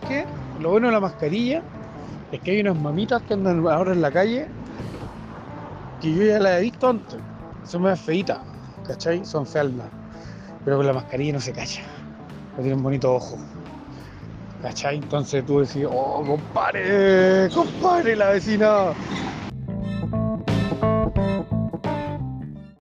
qué? Lo bueno de la mascarilla es que hay unas mamitas que andan ahora en la calle que yo ya las he visto antes. Son más feitas, ¿cachai? Son feas, pero con la mascarilla no se cacha. No tienen bonito ojo. ¿Cachai? Entonces tú decís, oh, compadre, compadre, la vecina